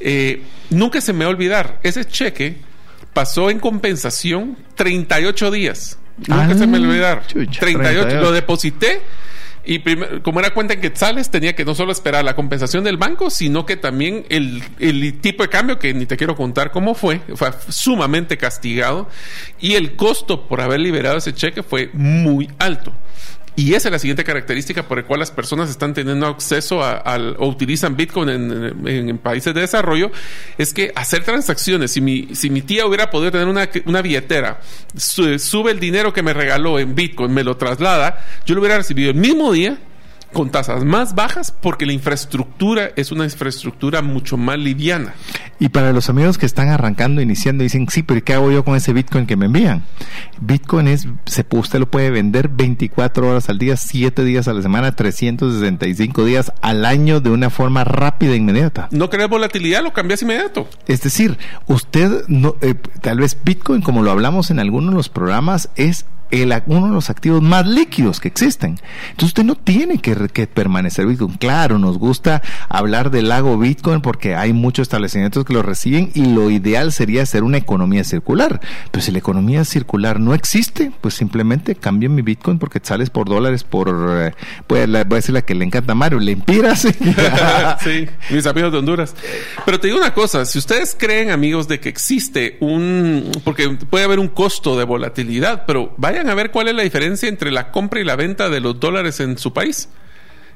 Eh, nunca se me va a olvidar, ese cheque pasó en compensación 38 días. Nunca se me va a olvidar. 38, lo deposité Y como era cuenta en quetzales, tenía que no solo esperar la compensación del banco, sino que también el, el tipo de cambio, que ni te quiero contar cómo fue, fue sumamente castigado. Y el costo por haber liberado ese cheque fue muy alto. Y esa es la siguiente característica por la cual las personas están teniendo acceso a, o utilizan Bitcoin en, países de desarrollo, es que hacer transacciones, si mi, si mi tía hubiera podido tener una, una billetera, sube el dinero que me regaló en Bitcoin, me lo traslada, yo lo hubiera recibido el mismo día con tasas más bajas porque la infraestructura es una infraestructura mucho más liviana. Y para los amigos que están arrancando, iniciando, dicen, sí, pero ¿qué hago yo con ese Bitcoin que me envían? Bitcoin es, se, usted lo puede vender 24 horas al día, 7 días a la semana, 365 días al año de una forma rápida e inmediata. No querés volatilidad, lo cambias inmediato. Es decir, usted, no, eh, tal vez Bitcoin, como lo hablamos en algunos de los programas, es uno de los activos más líquidos que existen. Entonces usted no tiene que, permanecer Bitcoin. Claro, nos gusta hablar del lago Bitcoin porque hay muchos establecimientos que lo reciben y lo ideal sería hacer una economía circular. Pero si la economía circular no existe, pues simplemente cambien mi Bitcoin porque sales por dólares por... Eh, voy, a, decir la que le encanta a Mario, le empiras. sí, mis amigos de Honduras. Pero te digo una cosa, si ustedes creen amigos de que existe un... porque puede haber un costo de volatilidad, pero vaya a ver cuál es la diferencia entre la compra y la venta de los dólares en su país.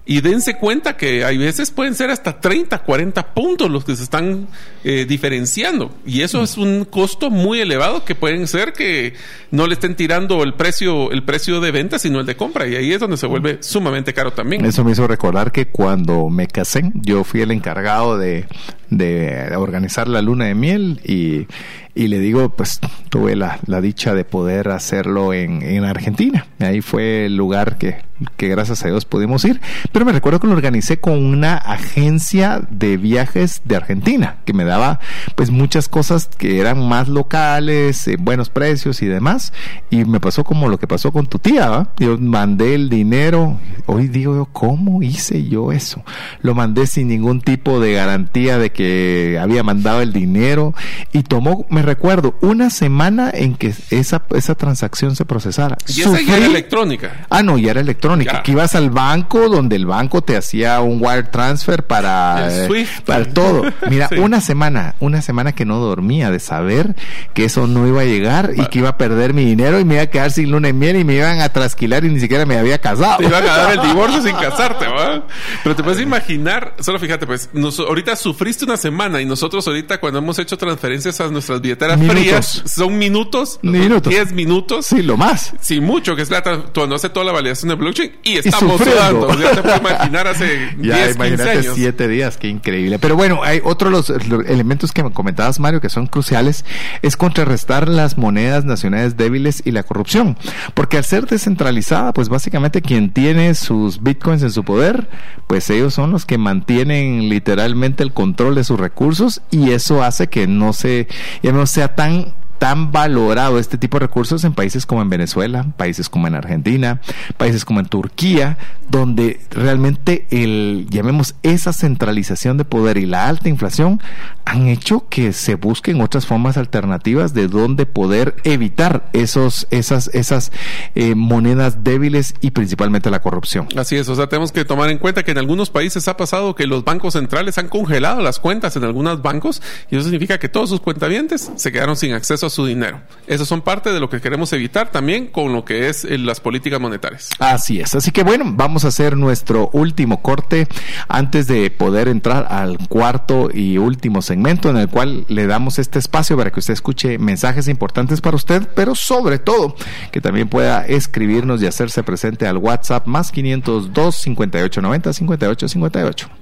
Y dense cuenta que hay veces pueden ser hasta 30, 40 puntos los que se están eh, diferenciando. Y eso es un costo muy elevado que pueden ser que no le estén tirando el precio, el precio de venta, sino el de compra. Y ahí es donde se vuelve sumamente caro también. Eso me hizo recordar que cuando me casé, yo fui el encargado de, de organizar la luna de miel y y le digo, pues tuve la, dicha de poder hacerlo en, en, Argentina. Ahí fue el lugar que, que gracias a Dios pudimos ir. Pero me recuerdo que lo organicé con una agencia de viajes de Argentina, que me daba pues muchas cosas que eran más locales, eh, buenos precios y demás. Y me pasó como lo que pasó con tu tía, Yo mandé el dinero. Hoy digo yo, ¿cómo hice yo eso? Lo mandé sin ningún tipo de garantía de que había mandado el dinero y tomó, recuerdo una semana en que esa, esa transacción se procesara. ¿Y esa ya era electrónica? Ah, no, ya era electrónica. Que ibas al banco donde el banco te hacía un wire transfer para, eh, para todo. Mira, una semana, una semana que no dormía de saber que eso no iba a llegar y que iba a perder mi dinero y me iba a quedar sin luna y miel y me iban a trasquilar y ni siquiera me había casado. Te iban a dar el divorcio sin casarte, ¿va? Pero te puedes imaginar, solo fíjate, pues, ahorita sufriste una semana y nosotros ahorita cuando hemos hecho transferencias a nuestras billeteras frías son minutos, minutos, 10 minutos. Sí, lo más. Sí, mucho, que es la cuando hace toda la validación de blockchain y estamos sudando. Ya te puedes imaginar hace ya, 10, imagínate 15 años. siete días, qué increíble. Pero bueno, hay otros los, elementos que me comentabas, Mario, que son cruciales, es contrarrestar las monedas nacionales débiles y la corrupción. Porque al ser descentralizada, pues básicamente quien tiene sus bitcoins en su poder, pues ellos son los que mantienen literalmente el control de sus recursos y eso hace que no se, ya no sea tan tan valorado este tipo de recursos en países como en Venezuela, países como en Argentina, países como en Turquía, donde realmente el, llamemos esa centralización de poder y la alta inflación han hecho que se busquen otras formas alternativas de donde poder evitar esos, esas, esas eh, monedas débiles y principalmente la corrupción. Así es, o sea, tenemos que tomar en cuenta que en algunos países ha pasado que los bancos centrales han congelado las cuentas en algunos bancos y eso significa que todos sus cuentavientes se quedaron sin acceso a su dinero. Eso son parte de lo que queremos evitar también con lo que es eh, las políticas monetarias. Así es. Así que bueno, vamos a hacer nuestro último corte antes de poder entrar al cuarto y último segmento en el cual le damos este espacio para que usted escuche mensajes importantes para usted, pero sobre todo que también pueda escribirnos y hacerse presente al WhatsApp más 502 5890 5858.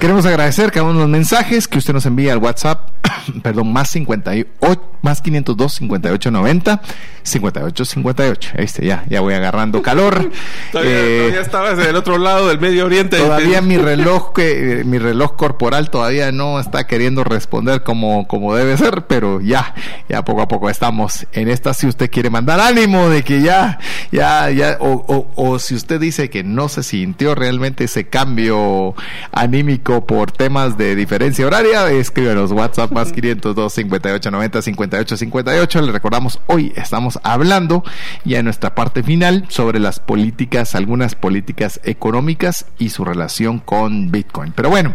Queremos agradecer cada uno de los mensajes que usted nos envía al WhatsApp, perdón, más 58, más 502 5890 5858. Este ya, ya voy agarrando calor. todavía, eh, estabas del otro lado del Medio Oriente. Todavía mi reloj, que, mi reloj corporal todavía no está queriendo responder como, como debe ser, pero ya, ya poco a poco estamos en esta. Si usted quiere mandar ánimo de que ya, ya, ya, o, o, o si usted dice que no se sintió realmente ese cambio anímico por temas de diferencia horaria, escríbenos WhatsApp más 502 5890 5858. Le recordamos, hoy estamos hablando ya en nuestra parte final sobre las políticas, algunas políticas económicas y su relación con Bitcoin. Pero bueno,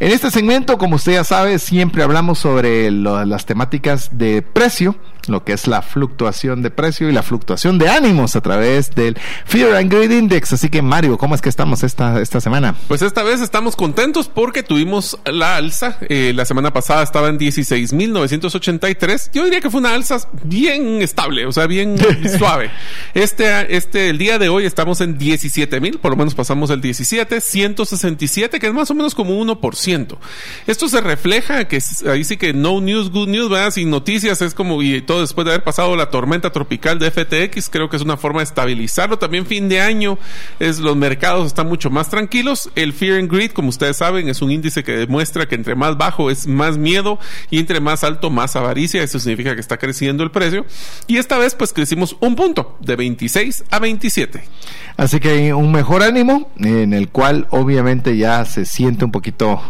en este segmento, como usted ya sabe, siempre hablamos sobre las temáticas de precio lo que es la fluctuación de precio y la fluctuación de ánimos a través del Fear and Greed Index. Así que Mario, ¿cómo es que estamos esta, esta semana? Pues esta vez estamos contentos porque tuvimos la alza. Eh, la semana pasada estaba en 16.983. Yo diría que fue una alza bien estable, o sea, bien suave. Este, este, el día de hoy estamos en 17.000, por lo menos pasamos el 17, 167, que es más o menos como 1%. Esto se refleja que ahí sí que no news, good news, ¿verdad? Sin noticias es como, y después de haber pasado la tormenta tropical de FTX. Creo que es una forma de estabilizarlo. También fin de año es los mercados están mucho más tranquilos. El Fear and Greed, como ustedes saben, es un índice que demuestra que entre más bajo es más miedo y entre más alto más avaricia. Eso significa que está creciendo el precio. Y esta vez pues crecimos un punto de 26 a 27. Así que un mejor ánimo en el cual obviamente ya se siente un poquito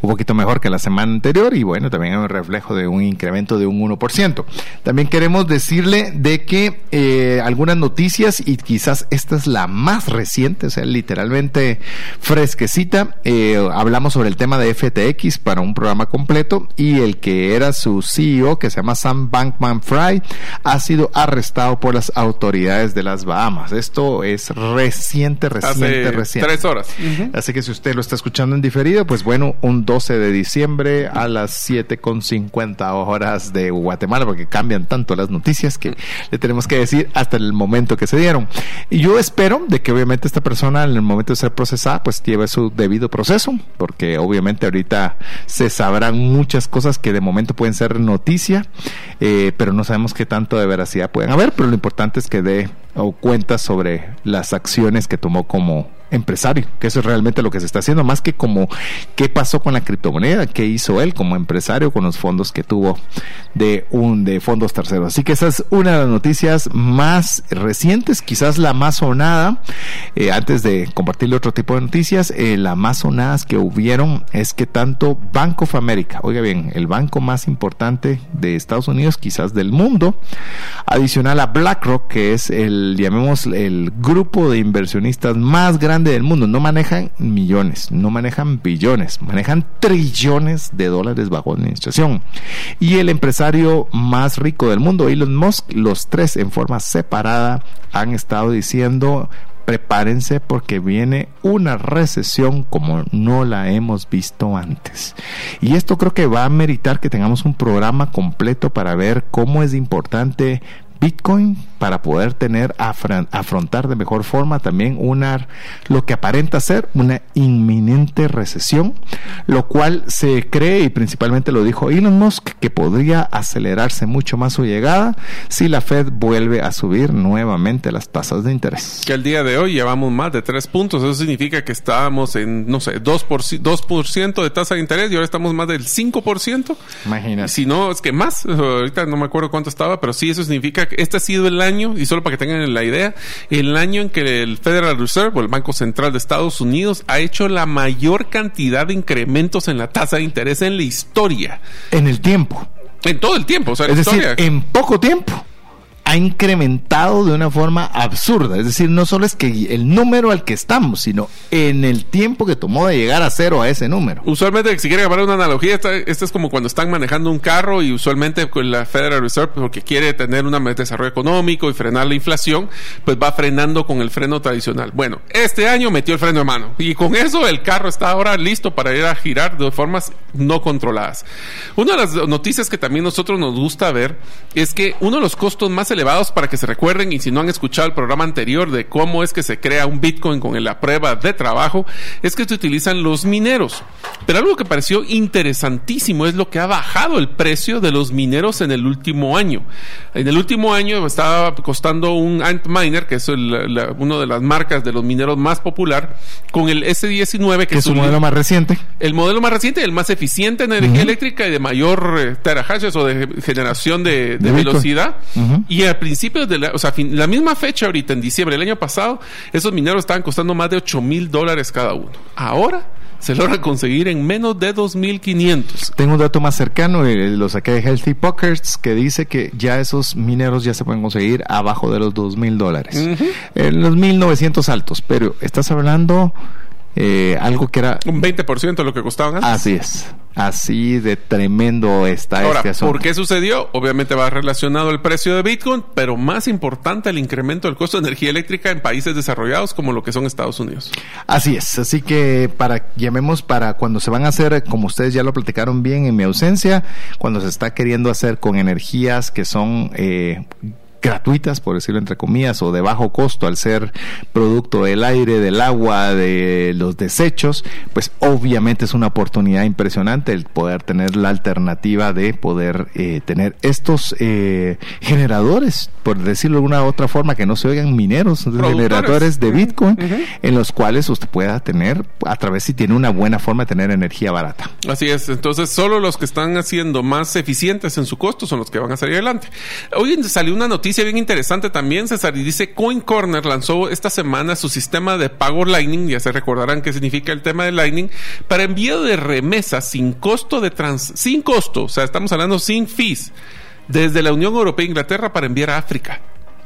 un poquito mejor que la semana anterior y bueno, también hay un reflejo de un incremento de un 1%. También queremos decirle de que eh, algunas noticias, y quizás esta es la más reciente, o sea, literalmente fresquecita, eh, hablamos sobre el tema de FTX para un programa completo y el que era su CEO, que se llama Sam Bankman Fry, ha sido arrestado por las autoridades de las Bahamas. Esto es reciente, reciente, reciente. Tres horas. Así que si usted lo está escuchando en diferido, pues bueno, un 12 de diciembre a las 7.50 horas de Guatemala, porque cambia tanto las noticias que le tenemos que decir hasta el momento que se dieron. Y yo espero de que obviamente esta persona en el momento de ser procesada pues lleve su debido proceso, porque obviamente ahorita se sabrán muchas cosas que de momento pueden ser noticia, eh, pero no sabemos qué tanto de veracidad pueden haber, pero lo importante es que dé cuenta sobre las acciones que tomó como empresario, que eso es realmente lo que se está haciendo, más que como qué pasó con la criptomoneda, qué hizo él como empresario con los fondos que tuvo de un de fondos terceros. Así que esa es una de las noticias más recientes, quizás la más sonada. Eh, antes de compartirle otro tipo de noticias, eh, la más sonadas que hubieron es que tanto Bank of America, oiga bien, el banco más importante de Estados Unidos, quizás del mundo, adicional a BlackRock, que es el, llamemos, el grupo de inversionistas más grande del mundo. No manejan millones, no manejan billones, manejan trillones de dólares bajo administración. Y el empresario más rico del mundo, Elon Musk, los tres en forma separada han estado diciendo prepárense porque viene una recesión como no la hemos visto antes. Y esto creo que va a meritar que tengamos un programa completo para ver cómo es importante Bitcoin para poder tener afrontar de mejor forma también una lo que aparenta ser una inminente recesión, lo cual se cree y principalmente lo dijo Elon Musk que podría acelerarse mucho más su llegada si la Fed vuelve a subir nuevamente las tasas de interés. Que el día de hoy llevamos más de tres puntos, eso significa que estábamos en no sé, 2%, por, 2 de tasa de interés y ahora estamos más del 5%. Imagínate. Si no, es que más, ahorita no me acuerdo cuánto estaba, pero sí eso significa que este ha sido el año, y solo para que tengan la idea, el año en que el Federal Reserve, o el Banco Central de Estados Unidos, ha hecho la mayor cantidad de incrementos en la tasa de interés en la historia. En el tiempo. En todo el tiempo, o sea, es decir, en poco tiempo ha incrementado de una forma absurda. Es decir, no solo es que el número al que estamos, sino en el tiempo que tomó de llegar a cero a ese número. Usualmente, si quiere llamar una analogía, esta, es como cuando están manejando un carro y usualmente con la Federal Reserve, porque quiere tener un desarrollo económico y frenar la inflación, pues va frenando con el freno tradicional. Bueno, este año metió el freno de mano y con eso el carro está ahora listo para ir a girar de formas no controladas. Una de las noticias que también nosotros nos gusta ver es que uno de los costos más elevados para que se recuerden y si no han escuchado el programa anterior de cómo es que se crea un Bitcoin con la prueba de trabajo, es que se utilizan los mineros. Pero algo que pareció interesantísimo es lo que ha bajado el precio de los mineros en el último año. En el último año estaba costando un Antminer, que es una de las marcas de los mineros más popular, con el S19, que, es el modelo más reciente. El modelo más reciente, el más eficiente en energía eléctrica y de mayor eh, terahashes o de generación de, velocidad. Y al principio de la, o sea, la misma fecha ahorita, en diciembre del año pasado, esos mineros estaban costando más de 8 mil dólares cada uno. Ahora se logra conseguir en menos de 2.500. Tengo un dato más cercano, eh, lo saqué de Healthy Pockets, que dice que ya esos mineros ya se pueden conseguir abajo de los 2.000 dólares. En los 1.900 altos, pero estás hablando eh, algo que era... Un 20% de lo que costaban antes. Así es. Así de tremendo está Ahora, este ¿por qué sucedió? Obviamente va relacionado el precio de Bitcoin, pero más importante el incremento del costo de energía eléctrica en países desarrollados como lo que son Estados Unidos. Así es, así que para llamemos para cuando se van a hacer, como ustedes ya lo platicaron bien en mi ausencia, cuando se está queriendo hacer con energías que son eh, gratuitas, por decirlo entre comillas, o de bajo costo al ser producto del aire, del agua, de los desechos, pues obviamente es una oportunidad impresionante el poder tener la alternativa de poder eh, tener estos eh, generadores, por decirlo de alguna otra forma, que no se oigan mineros, generadores de Bitcoin, en los cuales usted pueda tener, a través si tiene una buena forma de tener energía barata. Así es, entonces solo los que están haciendo más eficientes en su costo son los que van a salir adelante. Hoy salió una noticia bien interesante también, César, y dice Coin Corner lanzó esta semana su sistema de pago Lightning, ya se recordarán qué significa el tema de Lightning, para envío de remesas sin costo de trans, sin costo, o sea, estamos hablando sin fees, desde la Unión Europea e Inglaterra para enviar a África.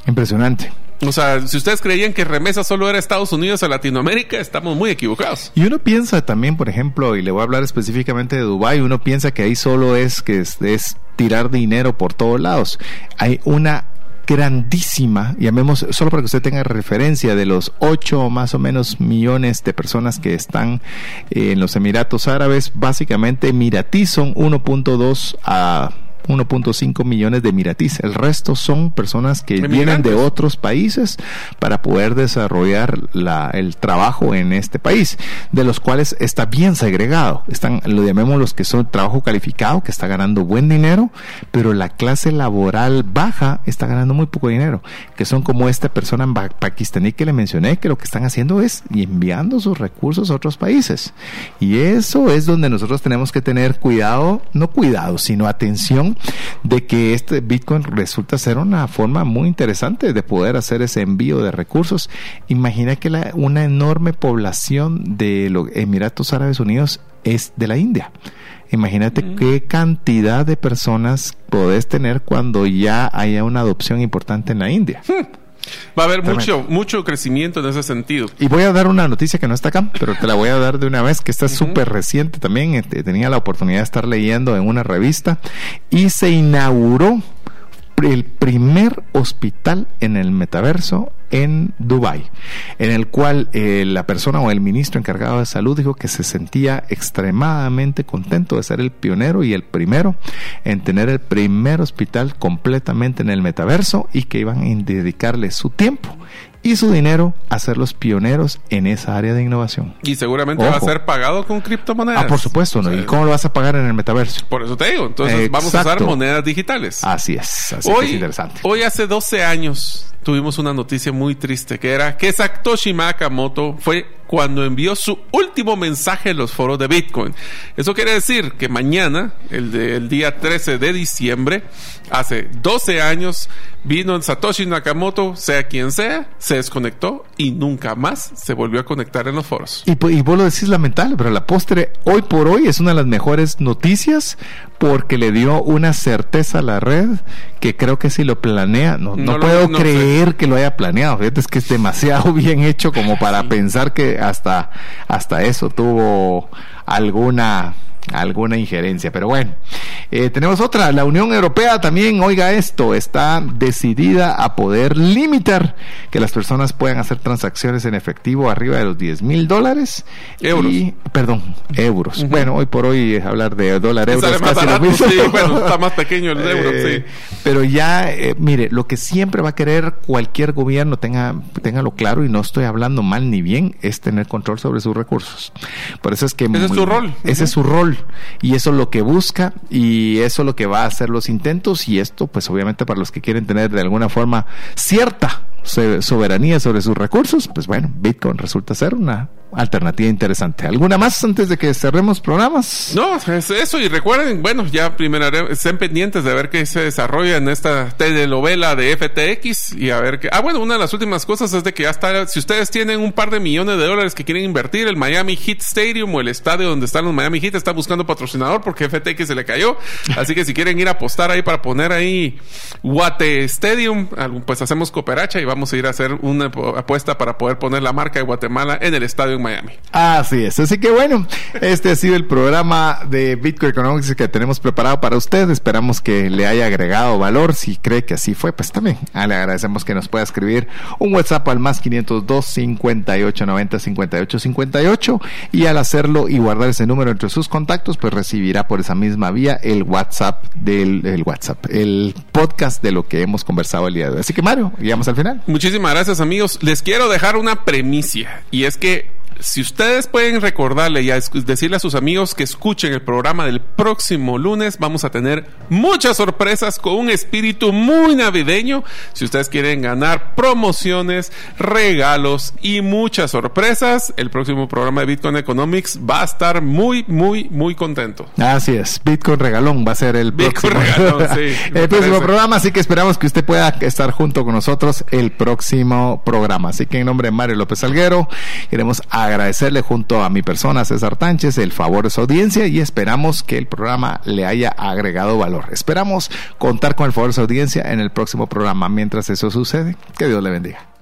Impresionante. O sea, si ustedes creían que remesa solo era Estados Unidos o Latinoamérica, estamos muy equivocados. Y uno piensa también, por ejemplo, y le voy a hablar específicamente de Dubái, uno piensa que ahí solo es que es, es tirar dinero por todos lados. Hay una grandísima, llamemos, solo para que usted tenga referencia, de los 8 más o menos millones de personas que están en los Emiratos Árabes, básicamente Emiratí son 1.2 a 1.5 millones de miratis. El resto son personas que vienen de otros países para poder desarrollar la, el trabajo en este país, de los cuales está bien segregado. Están, lo llamemos los que son trabajo calificado, que está ganando buen dinero, pero la clase laboral baja está ganando muy poco dinero, que son como esta persona en pakistaní que le mencioné, que lo que están haciendo es enviando sus recursos a otros países. Y eso es donde nosotros tenemos que tener cuidado, no cuidado, sino atención de que este Bitcoin resulta ser una forma muy interesante de poder hacer ese envío de recursos. Imagina que la, una enorme población de los Emiratos Árabes Unidos es de la India. Imagínate mm. qué cantidad de personas podés tener cuando ya haya una adopción importante en la India. Hmm. Va a haber mucho, mucho crecimiento en ese sentido. Y voy a dar una noticia que no está acá, pero te la voy a dar de una vez, que está súper reciente también. Este, tenía la oportunidad de estar leyendo en una revista y se inauguró el primer hospital en el metaverso en Dubai, en el cual eh, la persona o el ministro encargado de salud dijo que se sentía extremadamente contento de ser el pionero y el primero en tener el primer hospital completamente en el metaverso y que iban a dedicarle su tiempo y su dinero a ser los pioneros en esa área de innovación. Y seguramente va a ser pagado con criptomonedas. Ah, por supuesto, ¿no? ¿Y cómo lo vas a pagar en el metaverso? Por eso te digo, entonces vamos a usar monedas digitales. Así es, así hoy, es interesante. Hoy hace 12 años tuvimos una noticia muy triste que era que Satoshi Nakamoto fue cuando envió su último mensaje en los foros de Bitcoin. Eso quiere decir que mañana, el, día 13 de diciembre, hace 12 años, vino Satoshi Nakamoto, sea quien sea, se desconectó y nunca más se volvió a conectar en los foros. Y, y vos lo decís lamentable, pero la postre hoy por hoy es una de las mejores noticias porque le dio una certeza a la red que creo que si lo planea, no, no, puedo creer que lo haya planeado. Fíjate, es que es demasiado bien hecho como para pensar que hasta, hasta eso. Tuvo alguna alguna injerencia. Pero bueno, eh, tenemos otra. La Unión Europea también, oiga esto, está decidida a poder limitar que las personas puedan hacer transacciones en efectivo arriba de los 10 mil dólares. Euros. perdón, euros. Bueno, hoy por hoy hablar de dólar, euros es casi lo mismo. Sí, bueno, está más pequeño el euro, eh, Pero ya, eh, mire, lo que siempre va a querer cualquier gobierno, tenga, téngalo claro, y no estoy hablando mal ni bien, es tener control sobre sus recursos. Por eso es que... Ese es su rol. Ese es su rol y eso es lo que busca y eso es lo que va a hacer los intentos y esto pues obviamente para los que quieren tener de alguna forma cierta soberanía sobre sus recursos, pues bueno, Bitcoin resulta ser una alternativa interesante. ¿Alguna más antes de que cerremos programas? No, es eso. Y recuerden, bueno, ya primero estén pendientes de ver qué se desarrolla en esta telenovela de FTX y a ver qué. Ah, bueno, una de las últimas cosas es de que ya está. Si ustedes tienen un par de millones de dólares que quieren invertir, el Miami Heat Stadium o el estadio donde están los Miami Heat está buscando patrocinador porque FTX se le cayó. Así que si quieren ir a apostar ahí para poner ahí Guate Stadium, pues hacemos cooperacha y vamos a ir a hacer una apuesta para poder poner la marca de Guatemala en el estadio Miami. Así es. Así que bueno, este ha sido el programa de Bitcoin Economics que tenemos preparado para usted. Esperamos que le haya agregado valor. Si cree que así fue, pues también ah, le agradecemos que nos pueda escribir un WhatsApp al más 502 58 90 58 58 y al hacerlo y guardar ese número entre sus contactos, pues recibirá por esa misma vía el WhatsApp del el WhatsApp, el podcast de lo que hemos conversado el día de hoy. Así que Mario, llegamos al final. Muchísimas gracias amigos. Les quiero dejar una premicia y es que si ustedes pueden recordarle y decirle a sus amigos que escuchen el programa del próximo lunes, vamos a tener muchas sorpresas con un espíritu muy navideño. Si ustedes quieren ganar promociones, regalos y muchas sorpresas, el próximo programa de Bitcoin Economics va a estar muy, muy, muy contento. Así es, Bitcoin Regalón va a ser el próximo, el próximo programa, así que esperamos que usted pueda estar junto con nosotros el próximo programa. Así que en nombre de Mario López Alguero, queremos agradecerle junto a mi persona, César Tánchez, el favor de su audiencia y esperamos que el programa le haya agregado valor. Esperamos contar con el favor de su audiencia en el próximo programa. Mientras eso sucede, que Dios le bendiga.